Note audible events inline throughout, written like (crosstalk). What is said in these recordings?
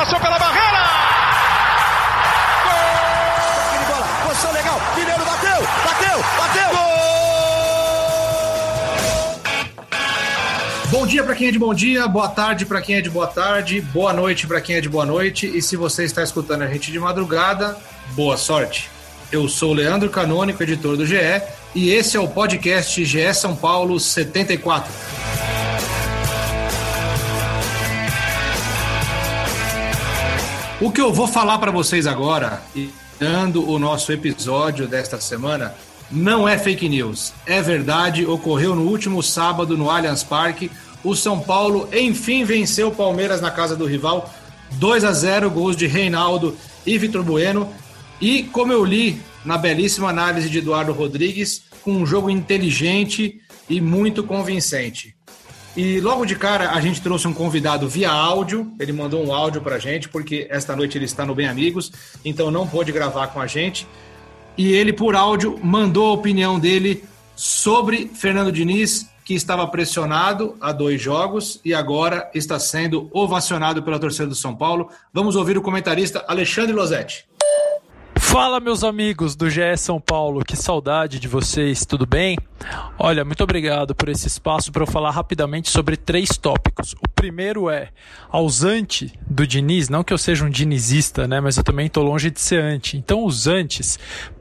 passou pela barreira! Gol! bola, posição legal, Mineiro bateu, bateu, bateu! Gol! Bom dia para quem é de bom dia, boa tarde para quem é de boa tarde, boa noite para quem é de boa noite. E se você está escutando a gente de madrugada, boa sorte. Eu sou o Leandro Canônico, editor do GE, e esse é o podcast GE São Paulo 74. O que eu vou falar para vocês agora, dando o nosso episódio desta semana, não é fake news. É verdade, ocorreu no último sábado no Allianz Parque. O São Paulo enfim venceu o Palmeiras na casa do rival, 2 a 0, gols de Reinaldo e Vitor Bueno. E como eu li na belíssima análise de Eduardo Rodrigues, com um jogo inteligente e muito convincente. E logo de cara a gente trouxe um convidado via áudio. Ele mandou um áudio para a gente, porque esta noite ele está no Bem Amigos, então não pôde gravar com a gente. E ele, por áudio, mandou a opinião dele sobre Fernando Diniz, que estava pressionado há dois jogos e agora está sendo ovacionado pela torcida do São Paulo. Vamos ouvir o comentarista Alexandre Losetti. Fala, meus amigos do GE São Paulo, que saudade de vocês, tudo bem? Olha, muito obrigado por esse espaço para eu falar rapidamente sobre três tópicos. O primeiro é aos anti do Diniz, não que eu seja um dinizista, né, mas eu também estou longe de ser anti. Então, os antes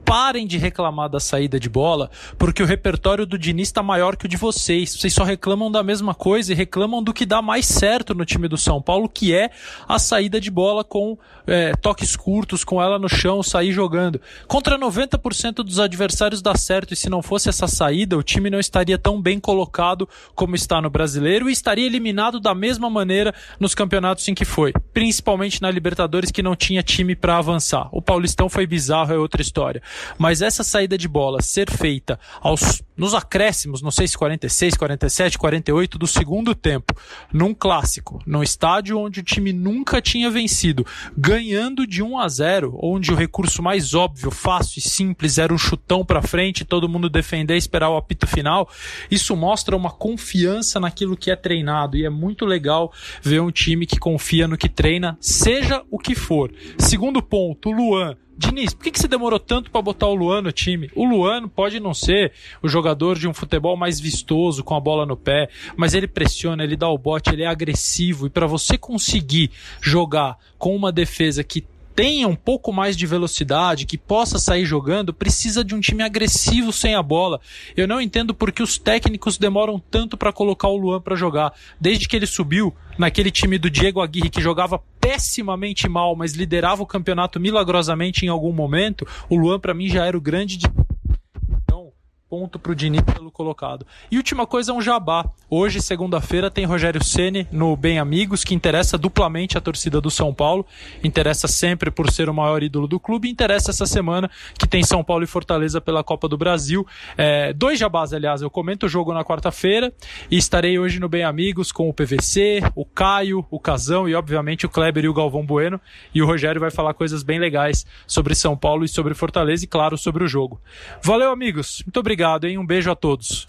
parem de reclamar da saída de bola, porque o repertório do Diniz está maior que o de vocês. Vocês só reclamam da mesma coisa e reclamam do que dá mais certo no time do São Paulo, que é a saída de bola com é, toques curtos, com ela no chão, sair jogando. Contra 90% dos adversários dá certo, e se não fosse essa saída, o time não estaria tão bem colocado como está no brasileiro e estaria eliminado da mesma maneira nos campeonatos em que foi, principalmente na Libertadores, que não tinha time para avançar. O Paulistão foi bizarro, é outra história. Mas essa saída de bola ser feita aos, nos acréscimos, não sei se 46, 47, 48 do segundo tempo, num clássico, num estádio onde o time nunca tinha vencido, ganhando de 1 a 0, onde o recurso mais óbvio, fácil e simples era um chutão para frente, todo mundo defender, esperar o apito final, isso mostra uma confiança naquilo que é treinado e é muito legal ver um time que confia no que treina, seja o que for. Segundo ponto, Luan Diniz, por que, que você demorou tanto para botar o Luan no time? O Luan pode não ser o jogador de um futebol mais vistoso, com a bola no pé, mas ele pressiona, ele dá o bote, ele é agressivo. E para você conseguir jogar com uma defesa que tenha um pouco mais de velocidade, que possa sair jogando, precisa de um time agressivo sem a bola. Eu não entendo por que os técnicos demoram tanto para colocar o Luan para jogar. Desde que ele subiu naquele time do Diego Aguirre que jogava pessimamente mal, mas liderava o campeonato milagrosamente em algum momento, o Luan para mim já era o grande ponto para o Diniz pelo colocado. E última coisa é um jabá. Hoje, segunda-feira, tem Rogério Ceni no Bem Amigos, que interessa duplamente a torcida do São Paulo. Interessa sempre por ser o maior ídolo do clube. Interessa essa semana que tem São Paulo e Fortaleza pela Copa do Brasil. É, dois jabás, aliás. Eu comento o jogo na quarta-feira e estarei hoje no Bem Amigos com o PVC, o Caio, o Casão e, obviamente, o Kleber e o Galvão Bueno. E o Rogério vai falar coisas bem legais sobre São Paulo e sobre Fortaleza e, claro, sobre o jogo. Valeu, amigos. Muito obrigado obrigado, hein? Um beijo a todos.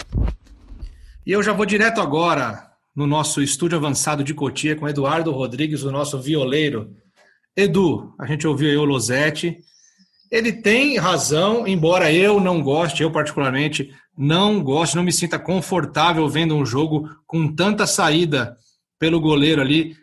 E eu já vou direto agora no nosso estúdio avançado de Cotia com Eduardo Rodrigues, o nosso violeiro. Edu, a gente ouviu aí o Losetti. Ele tem razão, embora eu não goste, eu particularmente não goste, não me sinta confortável vendo um jogo com tanta saída pelo goleiro ali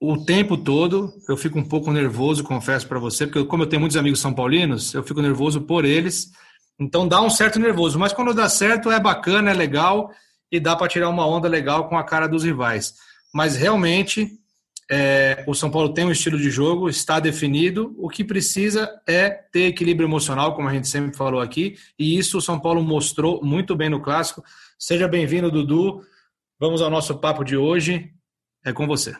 o tempo todo. Eu fico um pouco nervoso, confesso para você, porque como eu tenho muitos amigos são paulinos, eu fico nervoso por eles então dá um certo nervoso, mas quando dá certo é bacana, é legal e dá para tirar uma onda legal com a cara dos rivais. Mas realmente é, o São Paulo tem um estilo de jogo, está definido. O que precisa é ter equilíbrio emocional, como a gente sempre falou aqui, e isso o São Paulo mostrou muito bem no clássico. Seja bem-vindo, Dudu. Vamos ao nosso papo de hoje. É com você.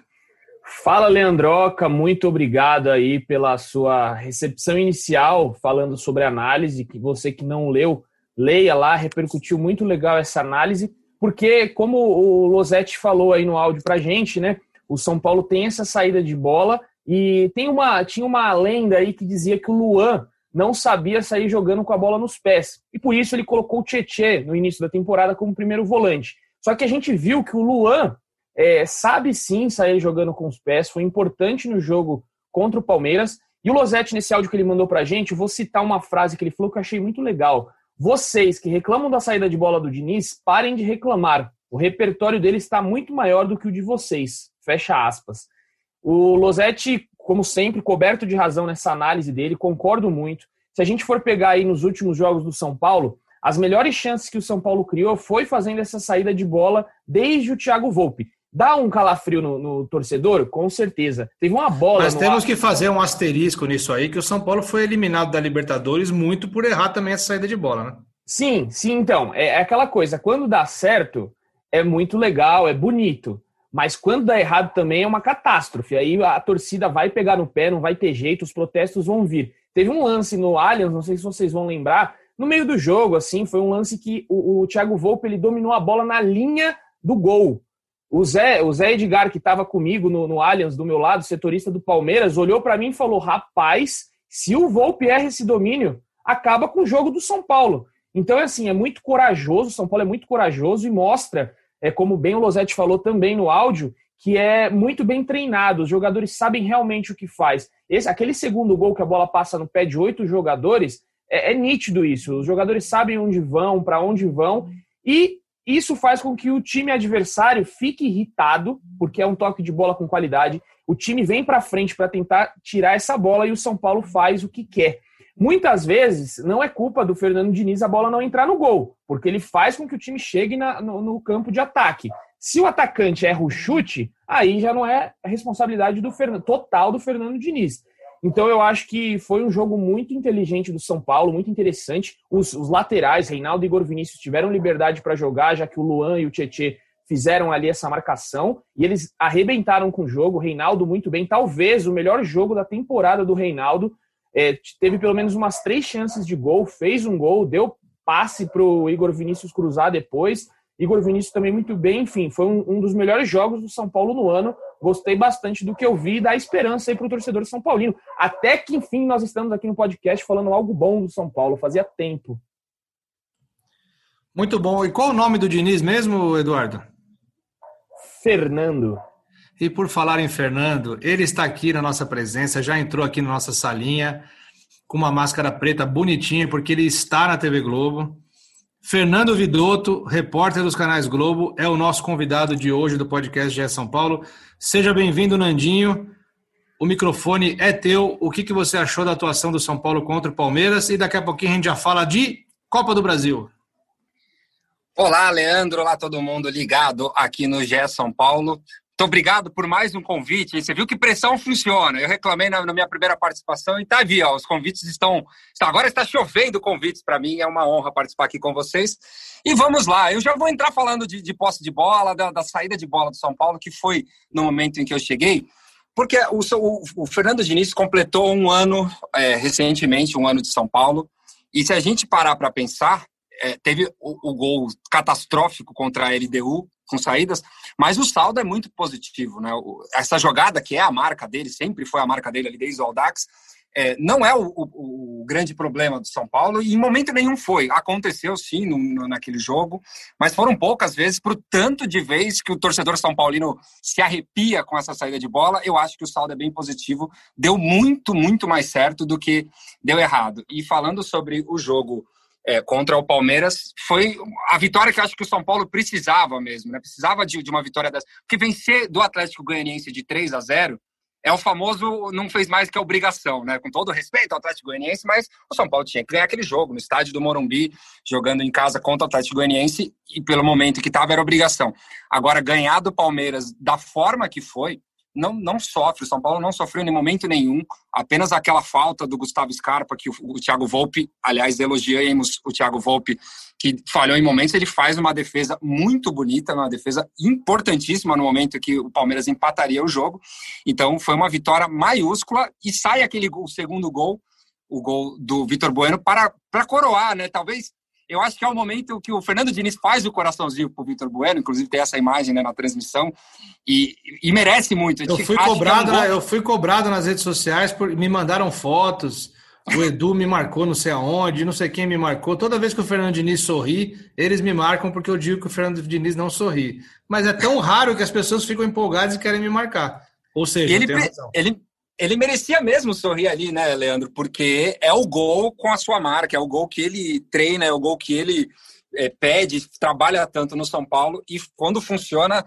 Fala, Leandroca, muito obrigado aí pela sua recepção inicial, falando sobre análise, que você que não leu, leia lá, repercutiu muito legal essa análise, porque como o Losetti falou aí no áudio pra gente, né, o São Paulo tem essa saída de bola e tem uma, tinha uma lenda aí que dizia que o Luan não sabia sair jogando com a bola nos pés, e por isso ele colocou o Tietê no início da temporada como primeiro volante. Só que a gente viu que o Luan é, sabe sim sair jogando com os pés, foi importante no jogo contra o Palmeiras. E o Losetti, nesse áudio que ele mandou pra gente, eu vou citar uma frase que ele falou que eu achei muito legal. Vocês que reclamam da saída de bola do Diniz, parem de reclamar. O repertório dele está muito maior do que o de vocês. Fecha aspas. O Losetti, como sempre, coberto de razão nessa análise dele, concordo muito. Se a gente for pegar aí nos últimos jogos do São Paulo, as melhores chances que o São Paulo criou foi fazendo essa saída de bola desde o Thiago Volpe. Dá um calafrio no, no torcedor? Com certeza. Teve uma bola. Mas temos ar... que fazer um asterisco nisso aí, que o São Paulo foi eliminado da Libertadores muito por errar também essa saída de bola, né? Sim, sim, então. É, é aquela coisa, quando dá certo, é muito legal, é bonito. Mas quando dá errado também é uma catástrofe. Aí a torcida vai pegar no pé, não vai ter jeito, os protestos vão vir. Teve um lance no Allianz, não sei se vocês vão lembrar, no meio do jogo, assim, foi um lance que o, o Thiago Volpe ele dominou a bola na linha do gol. O Zé, o Zé Edgar, que estava comigo no, no Allianz, do meu lado, setorista do Palmeiras, olhou para mim e falou: rapaz, se o Volpe erra esse domínio, acaba com o jogo do São Paulo. Então, é assim, é muito corajoso, São Paulo é muito corajoso e mostra, é como bem o Losetti falou também no áudio, que é muito bem treinado, os jogadores sabem realmente o que faz. Esse, aquele segundo gol que a bola passa no pé de oito jogadores, é, é nítido isso. Os jogadores sabem onde vão, para onde vão, e isso faz com que o time adversário fique irritado, porque é um toque de bola com qualidade. O time vem para frente para tentar tirar essa bola e o São Paulo faz o que quer. Muitas vezes não é culpa do Fernando Diniz a bola não entrar no gol, porque ele faz com que o time chegue na, no, no, campo de ataque. Se o atacante erra o chute, aí já não é responsabilidade do Fernando, total do Fernando Diniz. Então eu acho que foi um jogo muito inteligente do São Paulo, muito interessante. Os, os laterais, Reinaldo e Igor Vinícius, tiveram liberdade para jogar, já que o Luan e o Tietê fizeram ali essa marcação e eles arrebentaram com o jogo. Reinaldo muito bem, talvez o melhor jogo da temporada do Reinaldo. É, teve pelo menos umas três chances de gol, fez um gol, deu passe para o Igor Vinícius cruzar depois. Igor Vinícius também muito bem, enfim, foi um, um dos melhores jogos do São Paulo no ano. Gostei bastante do que eu vi e dá esperança aí para o torcedor São Paulino. Até que, enfim, nós estamos aqui no podcast falando algo bom do São Paulo. Fazia tempo. Muito bom. E qual o nome do Diniz mesmo, Eduardo? Fernando. E por falar em Fernando, ele está aqui na nossa presença, já entrou aqui na nossa salinha com uma máscara preta bonitinha, porque ele está na TV Globo. Fernando Vidotto, repórter dos canais Globo, é o nosso convidado de hoje do podcast GE São Paulo. Seja bem-vindo, Nandinho. O microfone é teu. O que, que você achou da atuação do São Paulo contra o Palmeiras? E daqui a pouquinho a gente já fala de Copa do Brasil. Olá, Leandro. Olá, todo mundo ligado aqui no GE São Paulo. Muito obrigado por mais um convite. Você viu que pressão funciona. Eu reclamei na, na minha primeira participação e tá aí, ó, os convites estão. Agora está chovendo convites para mim. É uma honra participar aqui com vocês. E vamos lá. Eu já vou entrar falando de, de posse de bola, da, da, saída de bola do São Paulo, que foi no momento em que eu cheguei. Porque o, o, o Fernando Diniz completou um ano é, recentemente, um ano de São Paulo. E se a gente parar para pensar, é, teve o, o, gol catastrófico contra a LDU, com saídas, mas o saldo é muito positivo. Né? Essa jogada, que é a marca dele, sempre foi a marca dele ali desde o Aldax, é, não é o, o, o, grande problema do São Paulo e em momento nenhum foi. Aconteceu sim no, no, naquele jogo, mas foram poucas vezes o tanto de vezes que o torcedor São Paulino se arrepia com essa saída de bola. Eu acho que o saldo é bem positivo, deu muito, muito mais certo do que deu errado. E falando sobre o jogo é, contra o Palmeiras foi a vitória que acho que o São Paulo precisava mesmo, né? Precisava de, de uma vitória dessa. Porque vencer do Atlético Goianiense de 3 a 0 é o famoso não fez mais que a obrigação, né? Com todo respeito ao Atlético Goianiense, mas o São Paulo tinha que ganhar aquele jogo no estádio do Morumbi, jogando em casa contra o Atlético Goianiense, e pelo momento que estava era obrigação. Agora, ganhar do Palmeiras da forma que foi, não, não sofre. O São Paulo não sofreu em momento nenhum. Apenas aquela falta do Gustavo Scarpa, que o, o Thiago Volpe, aliás, elogiamos o Thiago Volpe, que falhou em momentos. Ele faz uma defesa muito bonita, uma defesa importantíssima no momento que o Palmeiras empataria o jogo. Então, foi uma vitória maiúscula e sai aquele o segundo gol, o gol do Vitor Bueno, para, para coroar, né? Talvez eu acho que é o momento que o Fernando Diniz faz o coraçãozinho pro Vitor Bueno, inclusive tem essa imagem né, na transmissão, e, e merece muito. Eu fui, cobrado, é um eu fui cobrado nas redes sociais, por, me mandaram fotos. o Edu me marcou não sei aonde, não sei quem me marcou. Toda vez que o Fernando Diniz sorri, eles me marcam porque eu digo que o Fernando Diniz não sorri. Mas é tão raro que as pessoas ficam empolgadas e querem me marcar. Ou seja, ele, ele, ele merecia mesmo sorrir ali, né, Leandro? Porque é o gol com a sua marca, é o gol que ele treina, é o gol que ele é, pede, trabalha tanto no São Paulo e quando funciona,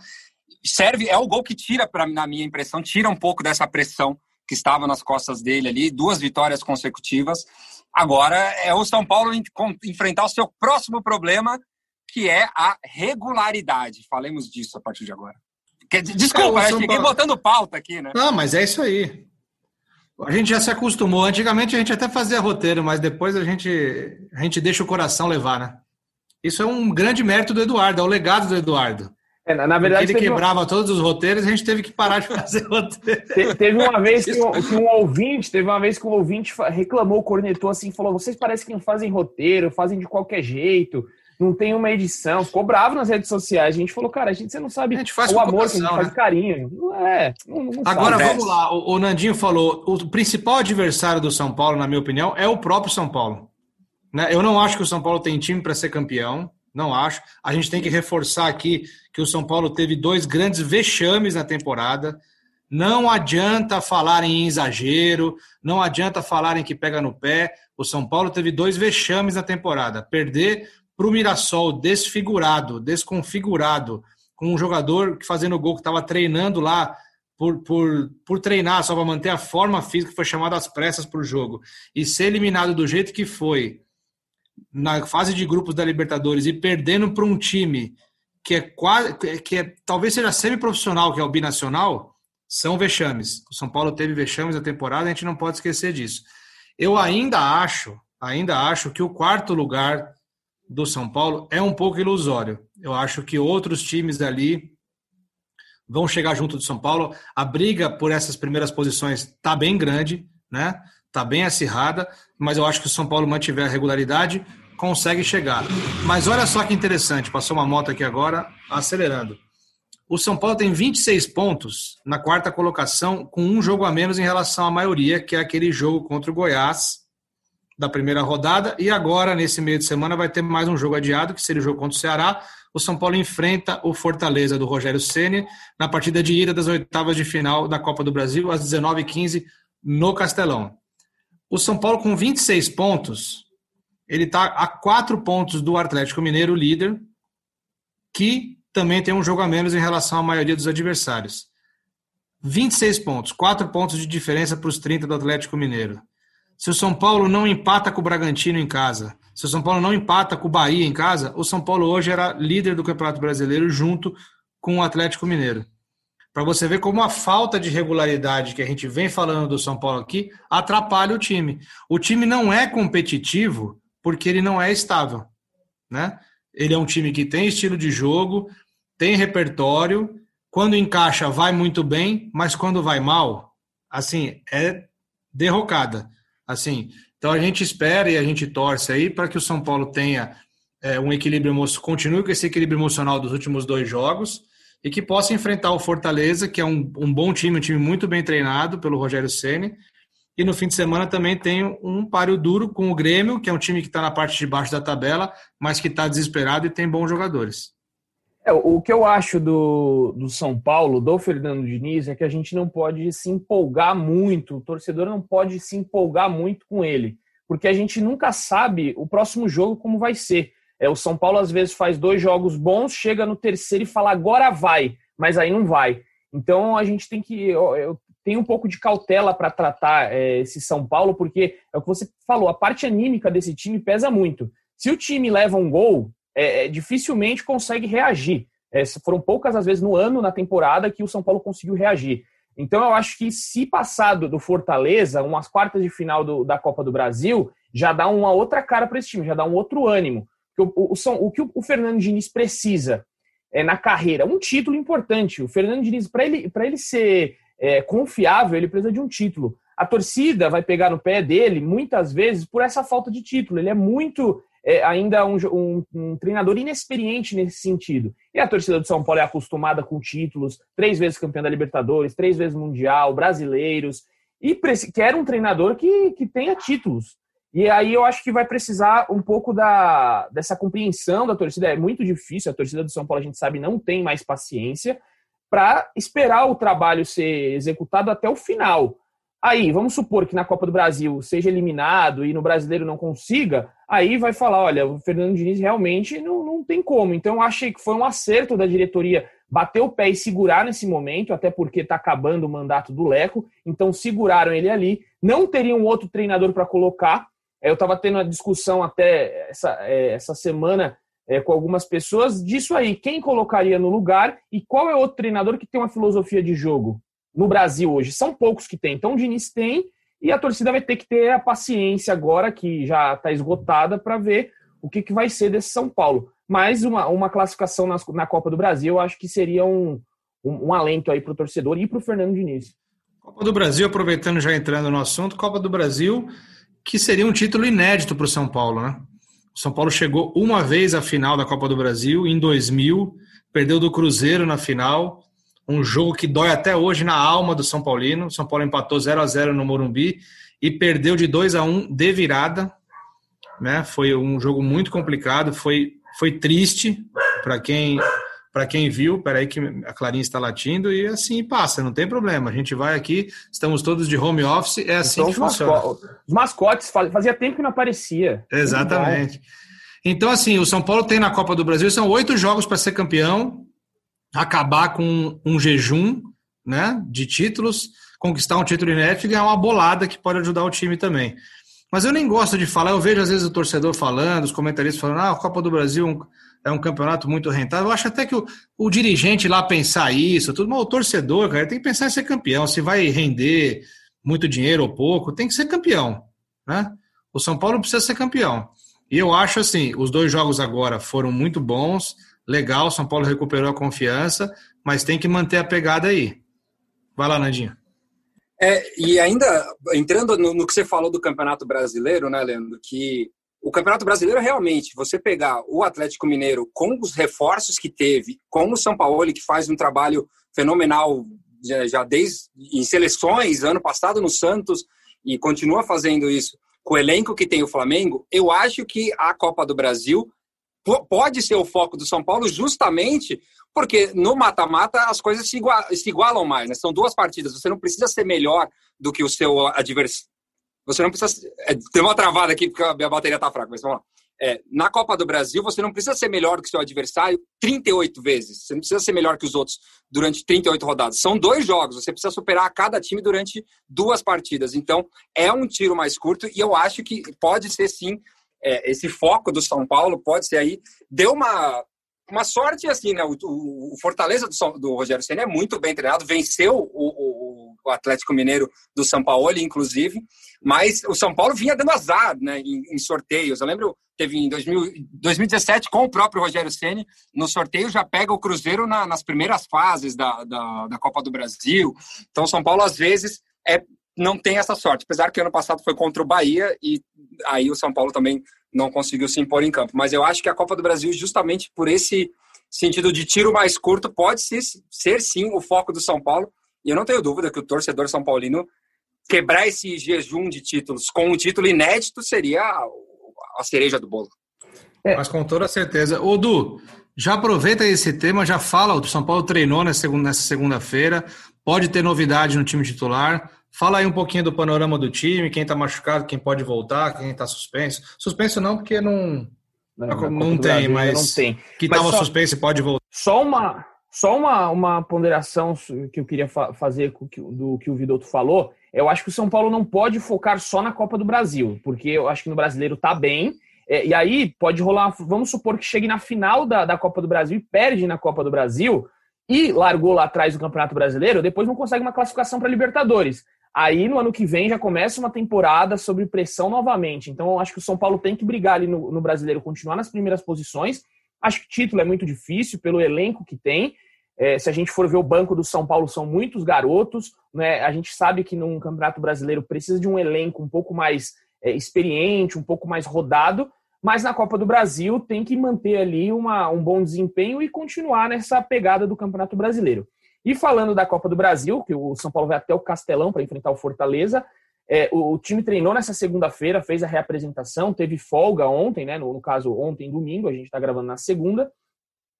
serve, é o gol que tira, pra, na minha impressão, tira um pouco dessa pressão que estava nas costas dele ali, duas vitórias consecutivas. Agora é o São Paulo enfrentar o seu próximo problema, que é a regularidade. Falemos disso a partir de agora. Desculpa, é, eu cheguei Paulo... botando pauta aqui, né? Não, mas é isso aí. A gente já se acostumou. Antigamente a gente até fazia roteiro, mas depois a gente, a gente deixa o coração levar, né? Isso é um grande mérito do Eduardo, é o legado do Eduardo. É, na verdade, Porque ele quebrava uma... todos os roteiros, a gente teve que parar de fazer (laughs) roteiro. teve uma vez que um, que um, ouvinte, teve uma vez que um ouvinte reclamou, cornetou assim, falou: vocês parecem que não fazem roteiro, fazem de qualquer jeito, não tem uma edição. Ficou bravo nas redes sociais. A gente falou, cara, a gente você não sabe o amor que a gente faz né? carinho. Não é. Não, não Agora sabe. vamos lá. O, o Nandinho falou: o principal adversário do São Paulo, na minha opinião, é o próprio São Paulo. Né? Eu não acho que o São Paulo tem time para ser campeão. Não acho. A gente tem que reforçar aqui que o São Paulo teve dois grandes vexames na temporada. Não adianta falar em exagero, não adianta falar em que pega no pé. O São Paulo teve dois vexames na temporada. Perder para o Mirassol desfigurado, desconfigurado, com um jogador que fazendo gol que estava treinando lá por, por, por treinar, só para manter a forma física, foi chamado às pressas para o jogo, e ser eliminado do jeito que foi, na fase de grupos da Libertadores e perdendo para um time que é quase que é, talvez seja semi-profissional, que é o binacional, são vexames. O São Paulo teve vexames na temporada, a gente não pode esquecer disso. Eu ainda acho, ainda acho que o quarto lugar do São Paulo é um pouco ilusório. Eu acho que outros times ali vão chegar junto do São Paulo. A briga por essas primeiras posições está bem grande, né? Está bem acirrada, mas eu acho que o São Paulo mantiver a regularidade, consegue chegar. Mas olha só que interessante, passou uma moto aqui agora, acelerando. O São Paulo tem 26 pontos na quarta colocação, com um jogo a menos em relação à maioria, que é aquele jogo contra o Goiás da primeira rodada. E agora, nesse meio de semana, vai ter mais um jogo adiado, que seria o jogo contra o Ceará. O São Paulo enfrenta o Fortaleza do Rogério Ceni na partida de ida das oitavas de final da Copa do Brasil, às 19h15, no Castelão. O São Paulo, com 26 pontos, ele está a quatro pontos do Atlético Mineiro, líder, que também tem um jogo a menos em relação à maioria dos adversários. 26 pontos, quatro pontos de diferença para os 30 do Atlético Mineiro. Se o São Paulo não empata com o Bragantino em casa, se o São Paulo não empata com o Bahia em casa, o São Paulo hoje era líder do Campeonato Brasileiro junto com o Atlético Mineiro para você ver como a falta de regularidade que a gente vem falando do São Paulo aqui atrapalha o time. O time não é competitivo porque ele não é estável, né? Ele é um time que tem estilo de jogo, tem repertório, quando encaixa vai muito bem, mas quando vai mal, assim, é derrocada. Assim, então a gente espera e a gente torce aí para que o São Paulo tenha é, um equilíbrio emocional, continue com esse equilíbrio emocional dos últimos dois jogos e que possa enfrentar o Fortaleza, que é um, um bom time, um time muito bem treinado pelo Rogério Ceni. E no fim de semana também tem um páreo duro com o Grêmio, que é um time que está na parte de baixo da tabela, mas que está desesperado e tem bons jogadores. É, o que eu acho do, do São Paulo, do Fernando Diniz, é que a gente não pode se empolgar muito, o torcedor não pode se empolgar muito com ele, porque a gente nunca sabe o próximo jogo como vai ser. É, o São Paulo às vezes faz dois jogos bons, chega no terceiro e fala agora vai, mas aí não vai. Então a gente tem que. Eu, eu tenho um pouco de cautela para tratar é, esse São Paulo, porque é o que você falou, a parte anímica desse time pesa muito. Se o time leva um gol, é, é dificilmente consegue reagir. É, foram poucas as vezes no ano, na temporada, que o São Paulo conseguiu reagir. Então eu acho que se passado do Fortaleza, umas quartas de final do, da Copa do Brasil, já dá uma outra cara para esse time, já dá um outro ânimo. O, o, o, o que o Fernando Diniz precisa é, na carreira? Um título importante. O Fernando Diniz, para ele, ele ser é, confiável, ele precisa de um título. A torcida vai pegar no pé dele muitas vezes por essa falta de título. Ele é muito é, ainda um, um, um, treinador inexperiente nesse sentido. E a torcida do São Paulo é acostumada com títulos, três vezes campeão da Libertadores, três vezes Mundial, brasileiros. e quer um treinador que, que tenha títulos. E aí eu acho que vai precisar um pouco da, dessa compreensão da torcida. É muito difícil, a torcida do São Paulo, a gente sabe, não tem mais paciência para esperar o trabalho ser executado até o final. Aí, vamos supor que na Copa do Brasil seja eliminado e no brasileiro não consiga, aí vai falar: olha, o Fernando Diniz realmente não, não tem como. Então, eu achei que foi um acerto da diretoria bater o pé e segurar nesse momento, até porque está acabando o mandato do Leco. Então, seguraram ele ali. Não teriam outro treinador para colocar. É, eu estava tendo uma discussão até essa, é, essa semana é, com algumas pessoas disso aí. Quem colocaria no lugar e qual é outro treinador que tem uma filosofia de jogo no Brasil hoje? São poucos que tem. Então o Diniz tem e a torcida vai ter que ter a paciência agora, que já está esgotada, para ver o que, que vai ser desse São Paulo. Mas uma, uma classificação na, na Copa do Brasil, eu acho que seria um, um, um alento aí para o torcedor e para o Fernando Diniz. Copa do Brasil, aproveitando já entrando no assunto, Copa do Brasil que seria um título inédito para o São Paulo, né? O São Paulo chegou uma vez à final da Copa do Brasil, em 2000, perdeu do Cruzeiro na final, um jogo que dói até hoje na alma do São Paulino. O São Paulo empatou 0 a 0 no Morumbi e perdeu de 2 a 1 de virada, né? Foi um jogo muito complicado, foi foi triste para quem para quem viu, peraí que a Clarinha está latindo e assim passa, não tem problema. A gente vai aqui, estamos todos de home office, é assim então, que funciona. Os mascotes, fazia tempo que não aparecia. Exatamente. Então, assim, o São Paulo tem na Copa do Brasil, são oito jogos para ser campeão, acabar com um jejum né, de títulos, conquistar um título inédito e ganhar uma bolada que pode ajudar o time também. Mas eu nem gosto de falar, eu vejo às vezes o torcedor falando, os comentaristas falando, ah, a Copa do Brasil é um campeonato muito rentável. Eu acho até que o, o dirigente lá pensar isso, tudo, mas o torcedor, cara, tem que pensar em ser campeão. Se vai render muito dinheiro ou pouco, tem que ser campeão. Né? O São Paulo precisa ser campeão. E eu acho assim, os dois jogos agora foram muito bons, legal, São Paulo recuperou a confiança, mas tem que manter a pegada aí. Vai lá, Nandinho. É, e ainda, entrando no, no, que você falou do Campeonato Brasileiro, né, Leandro, que o Campeonato Brasileiro realmente, você pegar o Atlético Mineiro com os reforços que teve, com o São Paulo que faz um trabalho fenomenal já, já desde em seleções, ano passado no Santos e continua fazendo isso com o elenco que tem o Flamengo, eu acho que a Copa do Brasil pode ser o foco do São Paulo justamente porque no mata-mata as coisas se, se igualam mais, né? São duas partidas, você não precisa ser melhor do que o seu adversário você não precisa. É, tem uma travada aqui porque a minha bateria está fraca, mas vamos lá. É, na Copa do Brasil, você não precisa ser melhor que seu adversário 38 vezes. Você não precisa ser melhor que os outros durante 38 rodadas. São dois jogos, você precisa superar cada time durante duas partidas. Então, é um tiro mais curto e eu acho que pode ser sim. É, esse foco do São Paulo pode ser aí. Deu uma, uma sorte assim, né? O, o, o Fortaleza do, do Rogério Senna é muito bem treinado, venceu o, o, Atlético Mineiro do São Paulo, inclusive, mas o São Paulo vinha dando azar né, em, em sorteios. Eu lembro, teve em 2000, 2017 com o próprio Rogério Senna, no sorteio já pega o Cruzeiro na, nas primeiras fases da, da, da Copa do Brasil. Então, São Paulo, às vezes, é não tem essa sorte. Apesar que ano passado foi contra o Bahia e aí o São Paulo também não conseguiu se impor em campo. Mas eu acho que a Copa do Brasil, justamente por esse sentido de tiro mais curto, pode ser, ser sim o foco do São Paulo. E eu não tenho dúvida que o torcedor são paulino quebrar esse jejum de títulos com um título inédito seria a cereja do bolo. É. Mas com toda certeza. Ô, Du, já aproveita esse tema, já fala, o São Paulo treinou nessa segunda-feira, pode ter novidade no time titular. Fala aí um pouquinho do panorama do time, quem está machucado, quem pode voltar, quem está suspenso. Suspenso não, porque não, não, não tem, mas não tem. que estava suspenso pode voltar. Só uma, só uma, uma ponderação que eu queria fa fazer do que o Vidotto falou. Eu acho que o São Paulo não pode focar só na Copa do Brasil, porque eu acho que no brasileiro tá bem. É, e aí pode rolar, vamos supor que chegue na final da, da Copa do Brasil e perde na Copa do Brasil e largou lá atrás do Campeonato Brasileiro, depois não consegue uma classificação para Libertadores. Aí no ano que vem já começa uma temporada sobre pressão novamente. Então eu acho que o São Paulo tem que brigar ali no, no brasileiro, continuar nas primeiras posições. Acho que título é muito difícil pelo elenco que tem. É, se a gente for ver o banco do São Paulo, são muitos garotos. Né? A gente sabe que num campeonato brasileiro precisa de um elenco um pouco mais é, experiente, um pouco mais rodado. Mas na Copa do Brasil tem que manter ali uma, um bom desempenho e continuar nessa pegada do Campeonato Brasileiro. E falando da Copa do Brasil, que o São Paulo vai até o Castelão para enfrentar o Fortaleza, é, o, o, time treinou nessa segunda-feira, fez a reapresentação, teve folga ontem, né? No, no caso, ontem, domingo, a gente está gravando na segunda.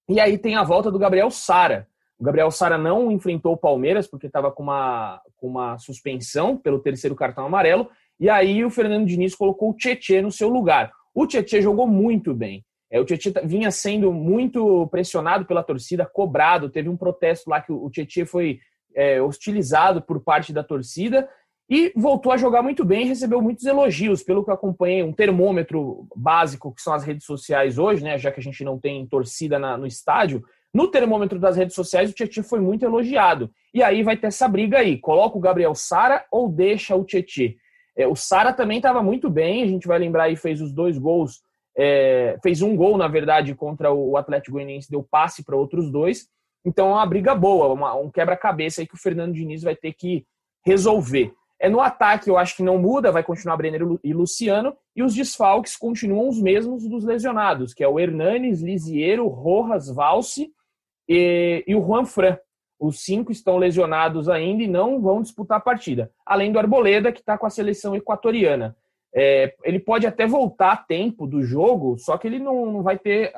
E aí tem a volta do Gabriel Sara. O Gabriel Sara não enfrentou o Palmeiras porque estava com uma, com uma suspensão pelo terceiro cartão amarelo. E aí o Fernando Diniz colocou o Tietê no seu lugar. O Tietê jogou muito bem. É, o Tietchan vinha sendo muito pressionado pela torcida, cobrado. Teve um protesto lá que o Tietchan foi é, hostilizado por parte da torcida e voltou a jogar muito bem recebeu muitos elogios. Pelo que eu acompanhei, um termômetro básico, que são as redes sociais hoje, né, já que a gente não tem torcida na, no estádio, no termômetro das redes sociais o Tietchan foi muito elogiado. E aí vai ter essa briga aí: coloca o Gabriel Sara ou deixa o Tietchan? É, o Sara também estava muito bem, a gente vai lembrar aí, fez os dois gols é, fez um gol, na verdade, contra o Atlético Goianiense, deu passe para outros dois. Então é uma briga boa, uma, um quebra-cabeça aí que o Fernando Diniz vai ter que resolver. É no ataque, eu acho que não muda, vai continuar Brenner e Luciano, e os desfalques continuam os mesmos dos lesionados, que é o Hernanes, Lisiero, Rojas, Valse e, e o Juan Fran. Os cinco estão lesionados ainda e não vão disputar a partida. Além do Arboleda, que está com a seleção equatoriana. É, ele pode até voltar a tempo do jogo, só que ele não, não vai ter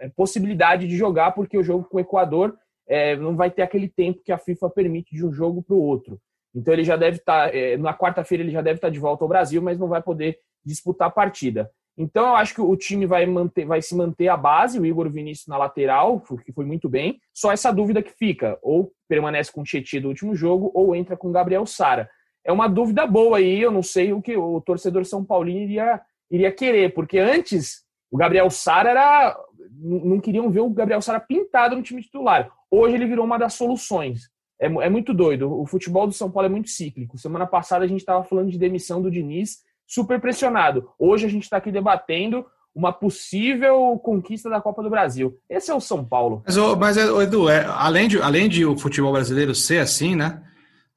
é, possibilidade de jogar, porque o jogo com o Equador é, não vai ter aquele tempo que a FIFA permite de um jogo para o outro. Então ele já deve estar, tá, é, na quarta-feira ele já deve estar tá de volta ao Brasil, mas não vai poder disputar a partida. Então eu acho que o time vai, manter, vai se manter a base, o Igor Vinícius na lateral, que foi muito bem. Só essa dúvida que fica, ou permanece com o Tietchan do último jogo, ou entra com o Gabriel Sara é uma dúvida boa aí. Eu não sei o que o torcedor São Paulino iria, iria querer, porque antes o Gabriel Sara era. Não queriam ver o Gabriel Sara pintado no time titular. Hoje ele virou uma das soluções. É, é muito doido. O futebol do São Paulo é muito cíclico. Semana passada a gente estava falando de demissão do Diniz, super pressionado. Hoje a gente está aqui debatendo uma possível conquista da Copa do Brasil. Esse é o São Paulo. Mas, mas Edu, é, além, de, além de o futebol brasileiro ser assim, né?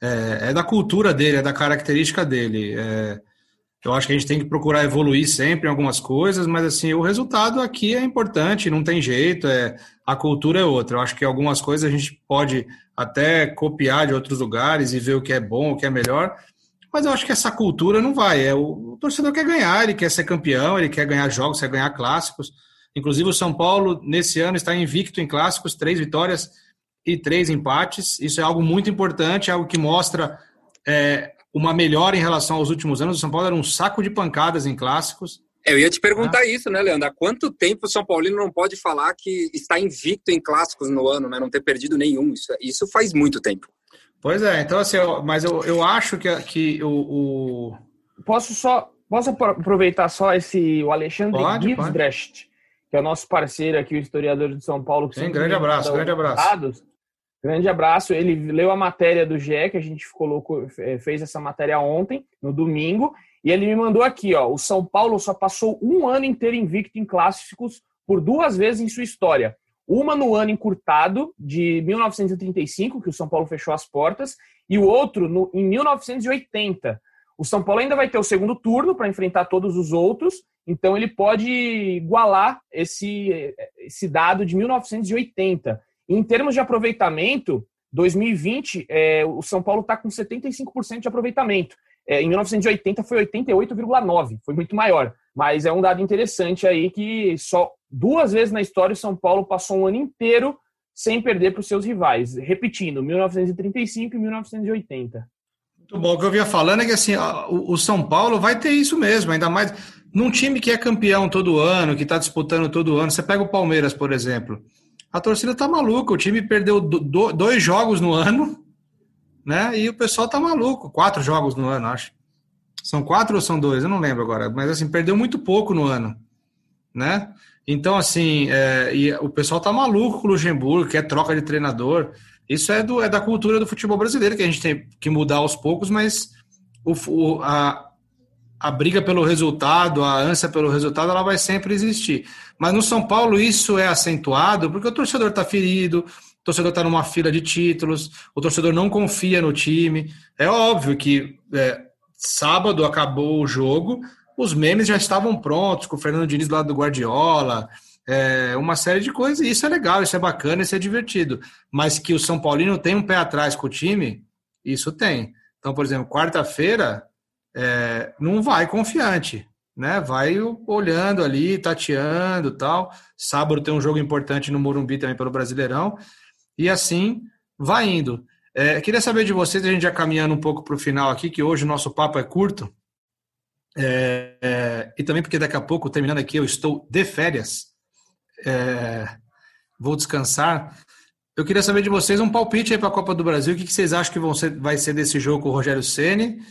É, é, da cultura dele, é da característica dele. É, eu acho que a gente tem que procurar evoluir sempre em algumas coisas, mas assim, o resultado aqui é importante, não tem jeito, é, a cultura é outra. Eu acho que algumas coisas a gente pode até copiar de outros lugares e ver o que é bom, o que é melhor, mas eu acho que essa cultura não vai. É, o, o torcedor quer ganhar, ele quer ser campeão, ele quer ganhar jogos, quer ganhar clássicos. Inclusive o São Paulo, nesse ano, está invicto em clássicos, três vitórias e três empates. Isso é algo muito importante, é algo que mostra é, uma melhora em relação aos últimos anos. O São Paulo era um saco de pancadas em clássicos. Eu ia te perguntar ah. isso, né, Leandro? Há quanto tempo o São Paulino não pode falar que está invicto em clássicos no ano, né? Não ter perdido nenhum. Isso, isso faz muito tempo. Pois é, então assim, eu, mas eu, eu acho que, que o, o, Posso só. Posso aproveitar só esse o Alexandre Givesbrecht, que é o nosso parceiro aqui, o historiador de São Paulo. Que Sim, grande abraço, grande abraço. Grande abraço. Ele leu a matéria do GE, que a gente colocou, fez essa matéria ontem, no domingo, e ele me mandou aqui, ó. O São Paulo só passou um ano inteiro invicto em clássicos por duas vezes em sua história. Uma no ano encurtado, de 1935, que o São Paulo fechou as portas, e o outro no, em 1980. O São Paulo ainda vai ter o segundo turno para enfrentar todos os outros, então ele pode igualar esse, esse dado de 1980. Em termos de aproveitamento, 2020, é, o São Paulo está com 75% de aproveitamento. É, em 1980 foi 88,9%, foi muito maior. Mas é um dado interessante aí que só duas vezes na história o São Paulo passou um ano inteiro sem perder para os seus rivais. Repetindo, 1935 e 1980. Muito bom. O que eu vinha falando é que assim, o São Paulo vai ter isso mesmo, ainda mais num time que é campeão todo ano, que está disputando todo ano. Você pega o Palmeiras, por exemplo a torcida tá maluca. O time perdeu do, dois jogos no ano, né? E o pessoal tá maluco. Quatro jogos no ano, acho. São quatro ou são dois? Eu não lembro agora. Mas assim, perdeu muito pouco no ano, né? Então, assim, é, e o pessoal tá maluco com o Luxemburgo, que é troca de treinador. Isso é, do, é da cultura do futebol brasileiro, que a gente tem que mudar aos poucos, mas o, o, a, a briga pelo resultado, a ânsia pelo resultado, ela vai sempre existir. Mas no São Paulo isso é acentuado porque o torcedor está ferido, o torcedor está numa fila de títulos, o torcedor não confia no time. É óbvio que é, sábado acabou o jogo, os memes já estavam prontos, com o Fernando Diniz lado do Guardiola, é, uma série de coisas, e isso é legal, isso é bacana, isso é divertido. Mas que o São Paulino tem um pé atrás com o time, isso tem. Então, por exemplo, quarta-feira é, não vai confiante, né? Vai olhando ali, tateando tal. Sábado tem um jogo importante no Morumbi também pelo Brasileirão. E assim vai indo. É, queria saber de vocês, a gente já caminhando um pouco para o final aqui, que hoje o nosso papo é curto. É, é, e também porque daqui a pouco, terminando aqui, eu estou de férias. É, vou descansar. Eu queria saber de vocês um palpite aí para a Copa do Brasil. O que, que vocês acham que ser, vai ser desse jogo com o Rogério Ceni?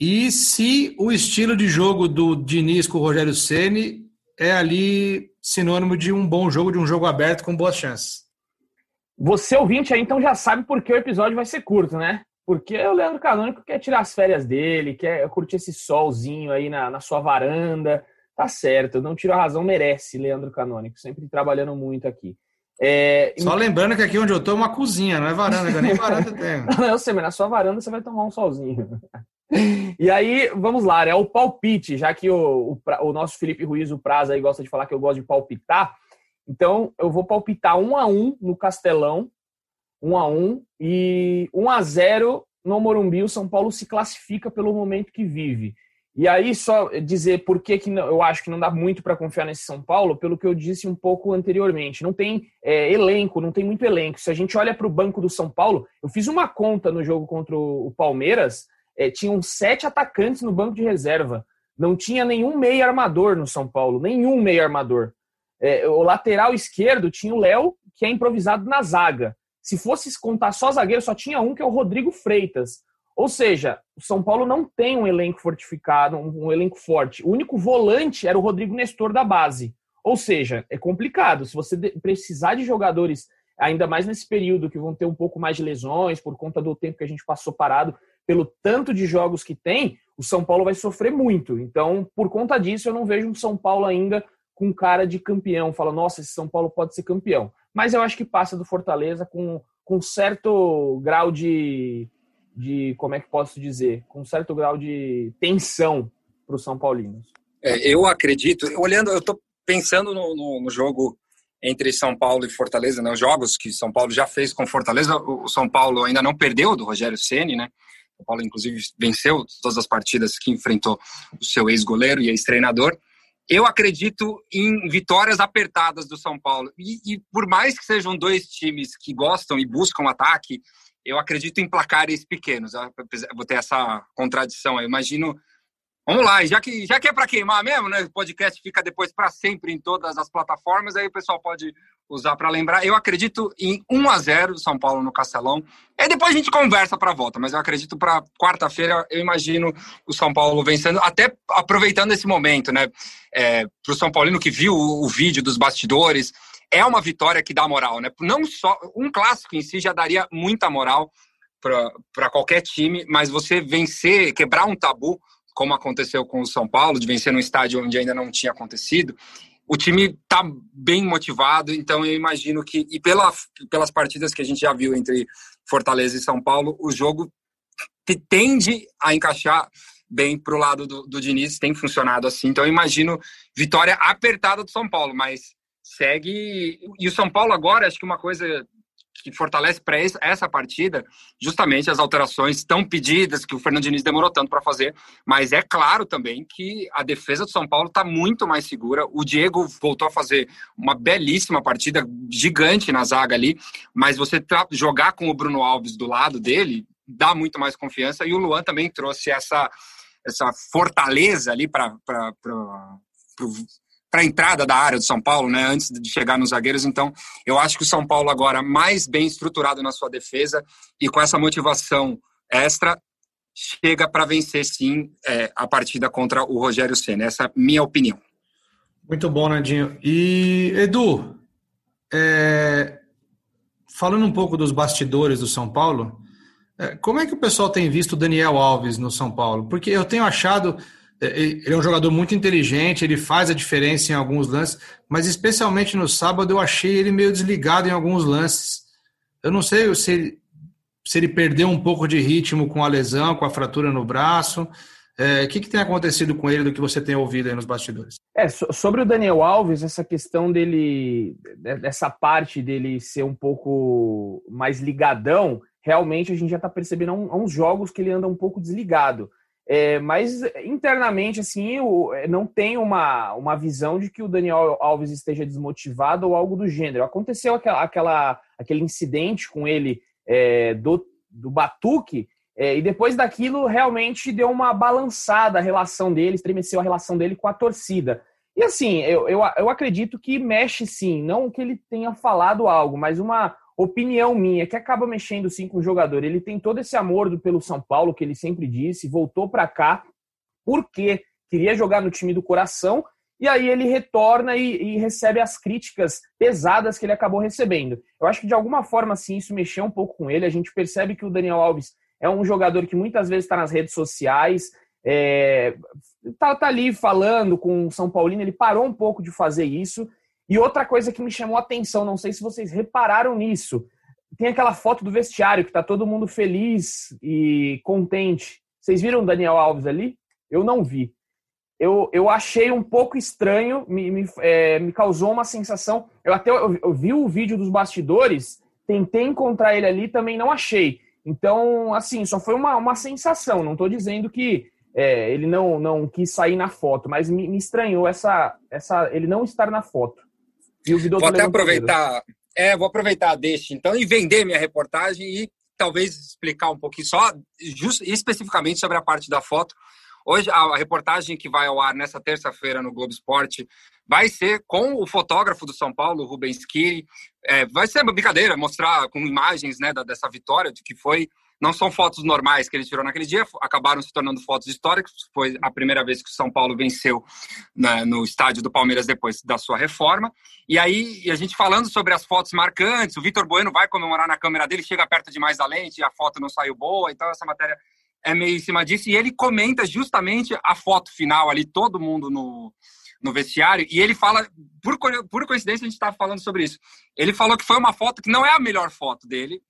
E se o estilo de jogo do Diniz com o Rogério Ceni é ali sinônimo de um bom jogo, de um jogo aberto com boas chances? Você ouvinte aí então já sabe por que o episódio vai ser curto, né? Porque o Leandro Canônico quer tirar as férias dele, quer curtir esse solzinho aí na, na sua varanda. Tá certo, não tiro a razão, merece Leandro Canônico, sempre trabalhando muito aqui. É, Só lembrando que aqui onde eu tô é uma cozinha, não é varanda, nem (laughs) varanda tem. Não, eu sei, mas na sua varanda você vai tomar um solzinho. E aí, vamos lá, é o palpite, já que o, o, o, nosso Felipe Ruiz, o Praza aí gosta de falar que eu gosto de palpitar. Então, eu vou palpitar 1 a 1 no Castelão, 1 a 1 e 1 a 0 no Morumbi. O São Paulo se classifica pelo momento que vive. E aí, só dizer por que, que eu acho que não dá muito para confiar nesse São Paulo, pelo que eu disse um pouco anteriormente. Não tem é, elenco, não tem muito elenco. Se a gente olha para o banco do São Paulo, eu fiz uma conta no jogo contra o Palmeiras, é, tinham sete atacantes no banco de reserva. Não tinha nenhum meio armador no São Paulo, nenhum meio armador. É, o lateral esquerdo tinha o Léo, que é improvisado na zaga. Se fosse contar só zagueiro, só tinha um, que é o Rodrigo Freitas. Ou seja, o São Paulo não tem um elenco fortificado, um, um elenco forte. O único volante era o Rodrigo Nestor da base. Ou seja, é complicado. Se você precisar de jogadores, ainda mais nesse período que vão ter um pouco mais de lesões por conta do tempo que a gente passou parado, pelo tanto de jogos que tem, o São Paulo vai sofrer muito. Então, por conta disso, eu não vejo um São Paulo ainda com cara de campeão, fala, nossa, esse São Paulo pode ser campeão. Mas eu acho que passa do Fortaleza com, com certo grau de, de, como é que posso dizer, com certo grau de tensão para os São Paulinos. É, eu acredito, olhando, eu estou pensando no, no, no, jogo entre São Paulo e Fortaleza, né, os jogos que São Paulo já fez com Fortaleza, o São Paulo ainda não perdeu do Rogério Ceni, né? São Paulo, inclusive, venceu todas as partidas que enfrentou o seu ex-goleiro e ex-treinador. Eu acredito em vitórias apertadas do São Paulo. E, e, por mais que sejam dois times que gostam e buscam ataque, eu acredito em placares pequenos. Eu vou ter essa contradição. Eu imagino. Vamos lá, já que, já que é para queimar mesmo, né? O podcast fica depois para sempre em todas as plataformas, aí o pessoal pode usar para lembrar. Eu acredito em 1 a 0 São Paulo no Castelão. E depois a gente conversa para a volta, mas eu acredito para quarta-feira, eu imagino o São Paulo vencendo, até aproveitando esse momento, né? É, para o São Paulino que viu o, o vídeo dos bastidores, é uma vitória que dá moral, né? Não só um clássico em si já daria muita moral para qualquer time, mas você vencer, quebrar um tabu, como aconteceu com o São Paulo, de vencer num estádio onde ainda não tinha acontecido, o time está bem motivado, então eu imagino que, e pela, pelas partidas que a gente já viu entre Fortaleza e São Paulo, o jogo tende a encaixar bem para o lado do, do Diniz, tem funcionado assim. Então eu imagino vitória apertada do São Paulo, mas segue. E o São Paulo agora, acho que uma coisa que fortalece para essa partida justamente as alterações tão pedidas que o Fernando Diniz demorou tanto para fazer, mas é claro também que a defesa do São Paulo está muito mais segura. O Diego voltou a fazer uma belíssima partida, gigante na zaga ali, mas você jogar com o Bruno Alves do lado dele dá muito mais confiança. E o Luan também trouxe essa essa fortaleza ali para para a entrada da área do São Paulo, né, antes de chegar nos zagueiros. Então, eu acho que o São Paulo agora mais bem estruturado na sua defesa e com essa motivação extra chega para vencer sim é, a partida contra o Rogério Senna. Essa é a minha opinião. Muito bom, Nandinho. E Edu, é, falando um pouco dos bastidores do São Paulo, é, como é que o pessoal tem visto o Daniel Alves no São Paulo? Porque eu tenho achado ele é um jogador muito inteligente, ele faz a diferença em alguns lances, mas especialmente no sábado eu achei ele meio desligado em alguns lances. Eu não sei se ele, se ele perdeu um pouco de ritmo com a lesão, com a fratura no braço. É, o que, que, tem acontecido com ele do que você tem ouvido aí nos bastidores? É, sobre o Daniel Alves, essa questão dele, dessa parte dele ser um pouco mais ligadão, realmente a gente já está percebendo há uns jogos que ele anda um pouco desligado. É, mas internamente, assim, eu é, não tem uma, uma visão de que o Daniel Alves esteja desmotivado ou algo do gênero. Aconteceu aquela, aquela aquele incidente com ele é, do, do Batuque, é, e depois daquilo realmente deu uma balançada a relação dele, estremeceu a relação dele com a torcida. E assim, eu, eu, eu acredito que mexe sim, não que ele tenha falado algo, mas uma, opinião minha, que acaba mexendo sim com o jogador. Ele tem todo esse amor pelo São Paulo, que ele sempre disse, voltou para cá porque queria jogar no time do coração, e aí ele retorna e, e, recebe as críticas pesadas que ele acabou recebendo. Eu acho que de alguma forma, sim, isso mexeu um pouco com ele. A gente percebe que o Daniel Alves é um jogador que muitas vezes está nas redes sociais, é, tá, tá ali falando com o São Paulino, ele parou um pouco de fazer isso. E outra coisa que me chamou a atenção, não sei se vocês repararam nisso, tem aquela foto do vestiário que tá todo mundo feliz e contente. Vocês viram o Daniel Alves ali? Eu não vi. Eu, eu achei um pouco estranho, me, me, é, me causou uma sensação. Eu até eu, eu vi o vídeo dos bastidores, tentei encontrar ele ali, também não achei. Então, assim, só foi uma, uma sensação. Não estou dizendo que é, ele não, não quis sair na foto, mas me, me estranhou essa, essa, ele não estar na foto. E o vou até aproveitar, é, vou aproveitar deixa então e vender minha reportagem e talvez explicar um pouquinho só, just, especificamente sobre a parte da foto. Hoje a reportagem que vai ao ar nessa terça-feira no Globo Esporte vai ser com o fotógrafo do São Paulo, Rubens Kiri. É, vai ser uma brincadeira, mostrar com imagens né, dessa vitória, de que foi não são fotos normais que ele tirou naquele dia, acabaram se tornando fotos históricas. Foi a primeira vez que o São Paulo venceu né, no estádio do Palmeiras depois da sua reforma. E aí, a gente falando sobre as fotos marcantes, o Vitor Bueno vai comemorar na câmera dele, chega perto demais da lente e a foto não saiu boa, então essa matéria é meio em cima disso. E ele comenta justamente a foto final ali, todo mundo no, no vestiário, e ele fala, por, por coincidência a gente estava falando sobre isso, ele falou que foi uma foto que não é a melhor foto dele,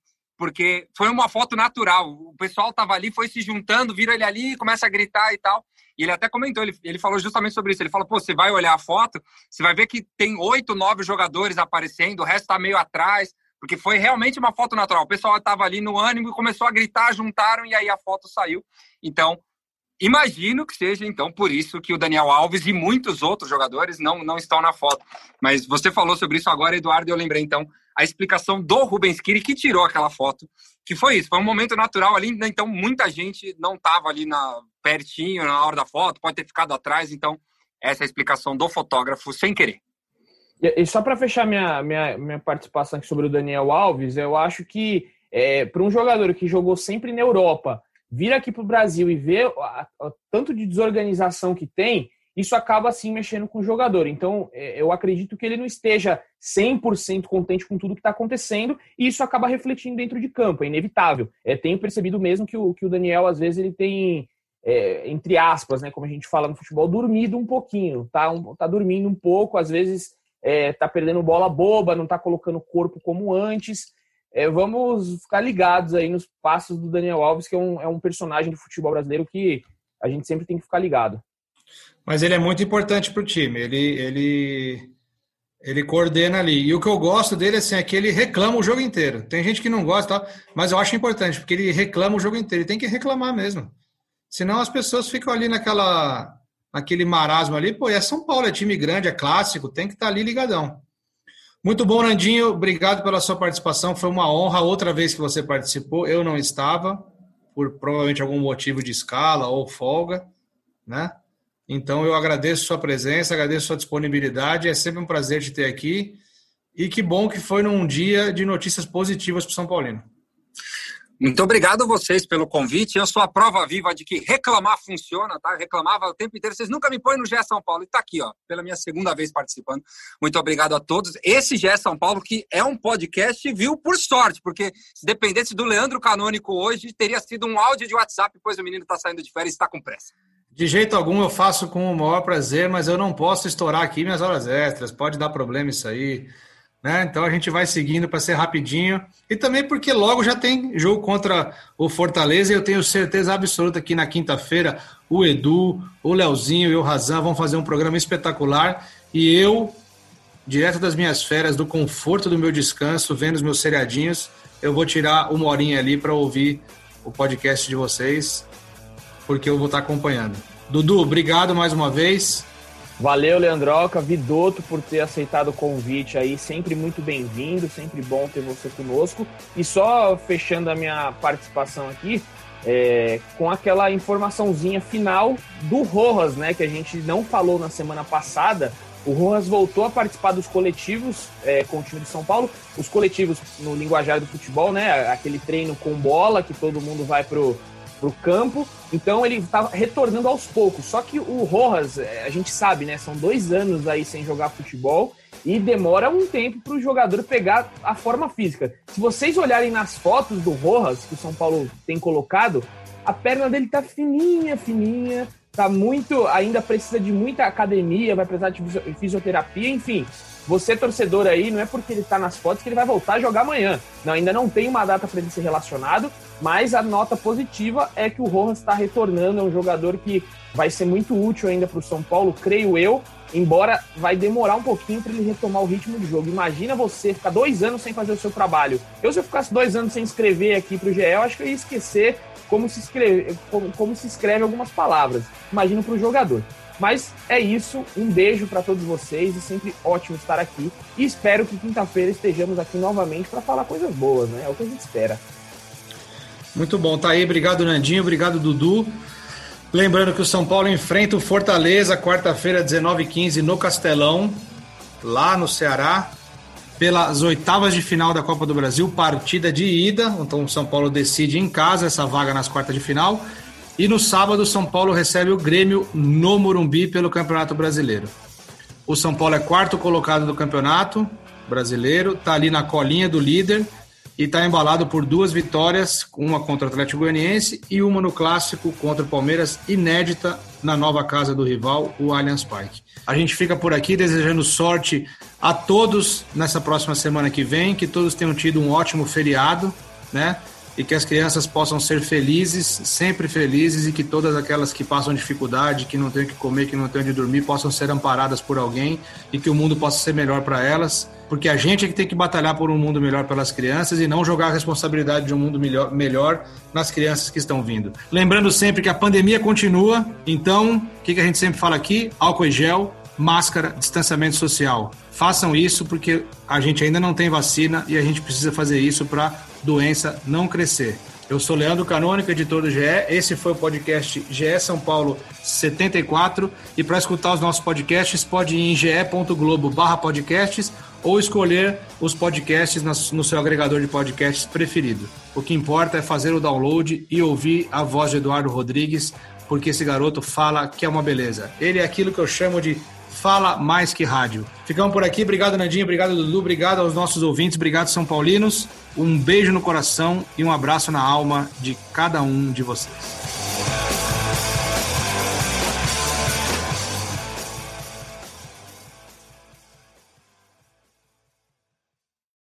porque foi uma foto natural. O pessoal tava ali, foi se juntando, vira ele ali, começa a gritar e tal. E ele até comentou, ele, ele falou justamente sobre isso. Ele falou: pô, você vai olhar a foto, você vai ver que tem oito, nove jogadores aparecendo, o resto tá meio atrás, porque foi realmente uma foto natural. O pessoal tava ali no ânimo e começou a gritar, juntaram e aí a foto saiu. Então, imagino que seja então por isso que o Daniel Alves e muitos outros jogadores não, não estão na foto. Mas você falou sobre isso agora, Eduardo, e eu lembrei então a explicação do Rubens Kiri que tirou aquela foto, que foi isso, foi um momento natural ali, né? então muita gente não estava ali na pertinho na hora da foto, pode ter ficado atrás, então essa é a explicação do fotógrafo sem querer. E só para fechar minha, minha, minha participação aqui sobre o Daniel Alves, eu acho que é, para um jogador que jogou sempre na Europa, vir aqui para o Brasil e ver o tanto de desorganização que tem, isso acaba assim mexendo com o jogador. Então, é, eu acredito que ele não esteja 100% contente com tudo que está acontecendo e isso acaba refletindo dentro de campo, é inevitável. É, tenho percebido mesmo que o, que o Daniel, às vezes, ele tem, é, entre aspas, né, como a gente fala no futebol, dormido um pouquinho, tá, um, tá dormindo um pouco, às vezes é, tá perdendo bola boba, não tá colocando corpo como antes. É, vamos ficar ligados aí nos passos do Daniel Alves, que é um, é um personagem do futebol brasileiro que a gente sempre tem que ficar ligado. Mas ele é muito importante para o time. Ele, ele, ele coordena ali. E o que eu gosto dele assim, é que ele reclama o jogo inteiro. Tem gente que não gosta, mas eu acho importante, porque ele reclama o jogo inteiro. Ele tem que reclamar mesmo. Senão as pessoas ficam ali naquela, naquele marasmo ali. Pô, é São Paulo, é time grande, é clássico, tem que estar tá ali ligadão. Muito bom, Nandinho. Obrigado pela sua participação. Foi uma honra outra vez que você participou. Eu não estava, por provavelmente algum motivo de escala ou folga, né? Então eu agradeço sua presença, agradeço sua disponibilidade, é sempre um prazer te ter aqui. E que bom que foi num dia de notícias positivas para o São Paulino. Muito obrigado a vocês pelo convite. Eu sou a prova viva de que reclamar funciona, tá? Reclamava o tempo inteiro. Vocês nunca me põem no GE São Paulo. E tá aqui, ó, pela minha segunda vez participando. Muito obrigado a todos. Esse GE São Paulo, que é um podcast, viu por sorte, porque se dependesse do Leandro Canônico hoje, teria sido um áudio de WhatsApp, pois o menino está saindo de férias e está com pressa. De jeito algum eu faço com o maior prazer, mas eu não posso estourar aqui minhas horas extras. Pode dar problema isso aí. né? Então a gente vai seguindo para ser rapidinho. E também porque logo já tem jogo contra o Fortaleza e eu tenho certeza absoluta que na quinta-feira o Edu, o Leozinho e o Razan vão fazer um programa espetacular. E eu, direto das minhas férias, do conforto do meu descanso, vendo os meus seriadinhos, eu vou tirar uma horinha ali para ouvir o podcast de vocês, porque eu vou estar acompanhando. Dudu, obrigado mais uma vez. Valeu, Leandroca, Vidoto, por ter aceitado o convite aí. Sempre muito bem-vindo, sempre bom ter você conosco. E só fechando a minha participação aqui, é, com aquela informaçãozinha final do Rojas, né? Que a gente não falou na semana passada. O Rojas voltou a participar dos coletivos é, com o time de São Paulo. Os coletivos no linguajar do futebol, né? Aquele treino com bola que todo mundo vai pro para o campo. Então ele estava retornando aos poucos. Só que o Rojas, é, a gente sabe, né? São dois anos aí sem jogar futebol e demora um tempo para o jogador pegar a forma física. Se vocês olharem nas fotos do Rojas que o São Paulo tem colocado, a perna dele tá fininha, fininha, tá muito, ainda precisa de muita academia, vai precisar de fisioterapia, enfim. Você, torcedor aí, não é porque ele tá nas fotos que ele vai voltar a jogar amanhã. Não, ainda não tem uma data para ele ser relacionado, mas a nota positiva é que o Rojas está retornando, é um jogador que vai ser muito útil ainda para o São Paulo, creio eu, embora vai demorar um pouquinho para ele retomar o ritmo de jogo. Imagina você ficar dois anos sem fazer o seu trabalho. Eu, se eu ficasse dois anos sem escrever aqui para o GE, eu acho que eu ia esquecer como se escreve, como, como se escreve algumas palavras. Imagina para o jogador. Mas é isso, um beijo para todos vocês e sempre ótimo estar aqui. E espero que quinta-feira estejamos aqui novamente para falar coisas boas, né? É o que a gente espera. Muito bom, tá aí. Obrigado, Nandinho. Obrigado, Dudu. Lembrando que o São Paulo enfrenta o Fortaleza quarta-feira, 19h15, no Castelão, lá no Ceará, pelas oitavas de final da Copa do Brasil, partida de ida. Então o São Paulo decide em casa essa vaga nas quartas de final. E no sábado, o São Paulo recebe o Grêmio no Morumbi pelo Campeonato Brasileiro. O São Paulo é quarto colocado do Campeonato Brasileiro, está ali na colinha do líder e está embalado por duas vitórias, uma contra o Atlético Goianiense e uma no clássico contra o Palmeiras, inédita na nova casa do rival, o Allianz Parque. A gente fica por aqui desejando sorte a todos nessa próxima semana que vem, que todos tenham tido um ótimo feriado, né? E que as crianças possam ser felizes, sempre felizes, e que todas aquelas que passam dificuldade, que não têm o que comer, que não têm onde dormir, possam ser amparadas por alguém e que o mundo possa ser melhor para elas, porque a gente é que tem que batalhar por um mundo melhor pelas crianças e não jogar a responsabilidade de um mundo melhor, melhor nas crianças que estão vindo. Lembrando sempre que a pandemia continua, então, o que, que a gente sempre fala aqui? Álcool e gel, máscara, distanciamento social. Façam isso porque a gente ainda não tem vacina e a gente precisa fazer isso para doença não crescer. Eu sou Leandro Canônico, editor do GE. Esse foi o podcast GE São Paulo 74. E para escutar os nossos podcasts, pode ir em ge.globo/podcasts ou escolher os podcasts no seu agregador de podcasts preferido. O que importa é fazer o download e ouvir a voz de Eduardo Rodrigues, porque esse garoto fala que é uma beleza. Ele é aquilo que eu chamo de fala mais que rádio. Ficamos por aqui. Obrigado, Nandinho. Obrigado, Dudu. Obrigado aos nossos ouvintes. Obrigado, São Paulinos. Um beijo no coração e um abraço na alma de cada um de vocês.